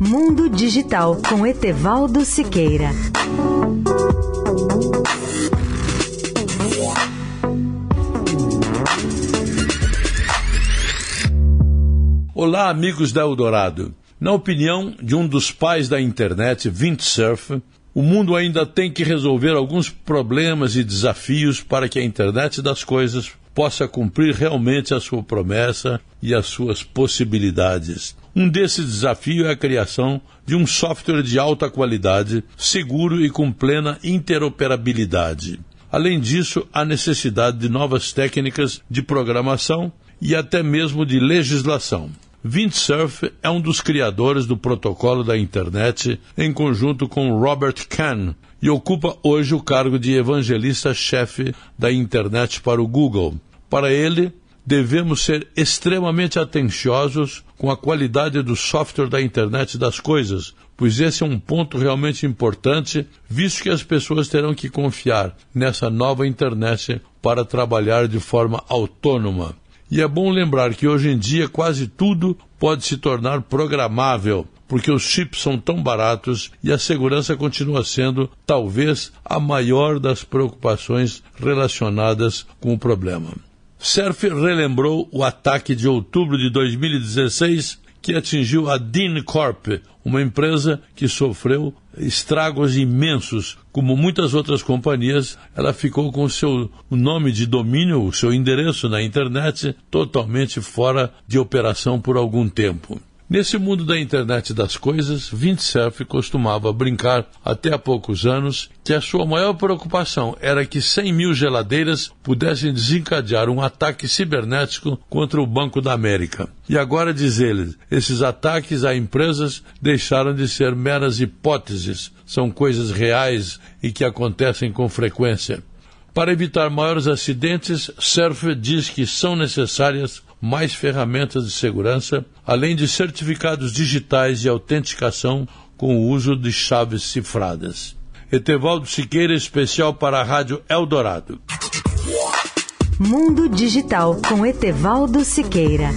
Mundo Digital com Etevaldo Siqueira. Olá, amigos da Eldorado. Na opinião de um dos pais da internet, Vint Cerf, o mundo ainda tem que resolver alguns problemas e desafios para que a internet das coisas possa cumprir realmente a sua promessa e as suas possibilidades. Um desses desafios é a criação de um software de alta qualidade, seguro e com plena interoperabilidade. Além disso, há necessidade de novas técnicas de programação e até mesmo de legislação. Windsurf é um dos criadores do protocolo da internet em conjunto com Robert Kahn e ocupa hoje o cargo de evangelista-chefe da internet para o Google. Para ele, devemos ser extremamente atenciosos com a qualidade do software da internet das coisas, pois esse é um ponto realmente importante, visto que as pessoas terão que confiar nessa nova internet para trabalhar de forma autônoma. E é bom lembrar que hoje em dia quase tudo pode se tornar programável, porque os chips são tão baratos e a segurança continua sendo, talvez, a maior das preocupações relacionadas com o problema. Cerf relembrou o ataque de outubro de 2016 que atingiu a Dean Corp, uma empresa que sofreu estragos imensos. Como muitas outras companhias, ela ficou com o seu nome de domínio, o seu endereço na internet, totalmente fora de operação por algum tempo. Nesse mundo da internet das coisas, Windsurf costumava brincar, até há poucos anos, que a sua maior preocupação era que 100 mil geladeiras pudessem desencadear um ataque cibernético contra o Banco da América. E agora, diz ele, esses ataques a empresas deixaram de ser meras hipóteses, são coisas reais e que acontecem com frequência. Para evitar maiores acidentes, Surf diz que são necessárias mais ferramentas de segurança, além de certificados digitais de autenticação com o uso de chaves cifradas. Etevaldo Siqueira, especial para a Rádio Eldorado. Mundo Digital com Etevaldo Siqueira.